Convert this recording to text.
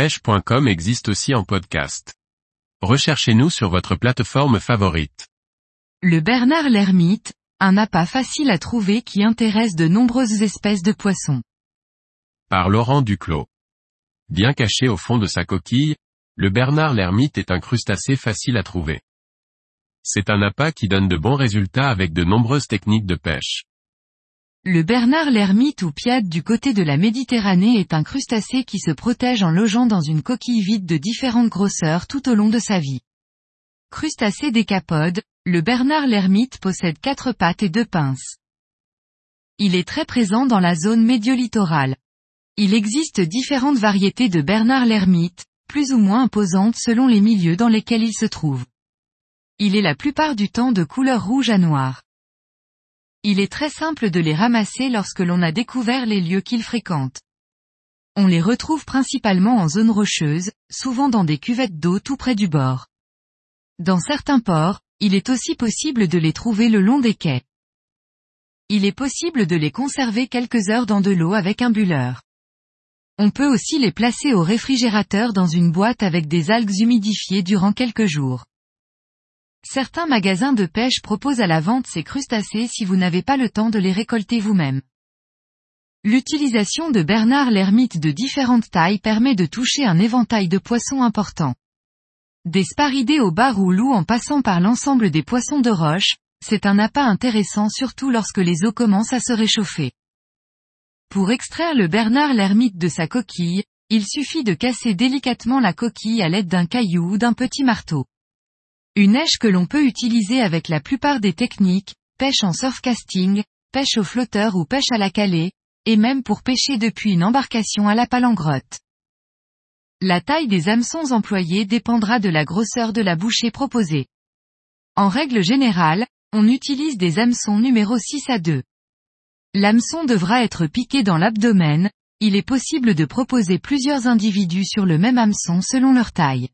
pêche.com existe aussi en podcast. Recherchez-nous sur votre plateforme favorite. Le Bernard l'ermite, un appât facile à trouver qui intéresse de nombreuses espèces de poissons. Par Laurent Duclos. Bien caché au fond de sa coquille, le Bernard l'ermite est un crustacé facile à trouver. C'est un appât qui donne de bons résultats avec de nombreuses techniques de pêche. Le Bernard l'ermite ou piade du côté de la Méditerranée est un crustacé qui se protège en logeant dans une coquille vide de différentes grosseurs tout au long de sa vie. Crustacé décapode, le Bernard l'ermite possède quatre pattes et deux pinces. Il est très présent dans la zone médiolittorale. Il existe différentes variétés de Bernard l'ermite, plus ou moins imposantes selon les milieux dans lesquels il se trouve. Il est la plupart du temps de couleur rouge à noir. Il est très simple de les ramasser lorsque l'on a découvert les lieux qu'ils fréquentent. On les retrouve principalement en zone rocheuse, souvent dans des cuvettes d'eau tout près du bord. Dans certains ports, il est aussi possible de les trouver le long des quais. Il est possible de les conserver quelques heures dans de l'eau avec un bulleur. On peut aussi les placer au réfrigérateur dans une boîte avec des algues humidifiées durant quelques jours. Certains magasins de pêche proposent à la vente ces crustacés si vous n'avez pas le temps de les récolter vous-même. L'utilisation de Bernard l'ermite de différentes tailles permet de toucher un éventail de poissons importants. Des sparidés au bar ou loup en passant par l'ensemble des poissons de roche, c'est un appât intéressant surtout lorsque les eaux commencent à se réchauffer. Pour extraire le Bernard l'ermite de sa coquille, il suffit de casser délicatement la coquille à l'aide d'un caillou ou d'un petit marteau. Une neige que l'on peut utiliser avec la plupart des techniques, pêche en surfcasting, pêche au flotteur ou pêche à la calée, et même pour pêcher depuis une embarcation à la palangrotte. La taille des hameçons employés dépendra de la grosseur de la bouchée proposée. En règle générale, on utilise des hameçons numéro 6 à 2. L'hameçon devra être piqué dans l'abdomen, il est possible de proposer plusieurs individus sur le même hameçon selon leur taille.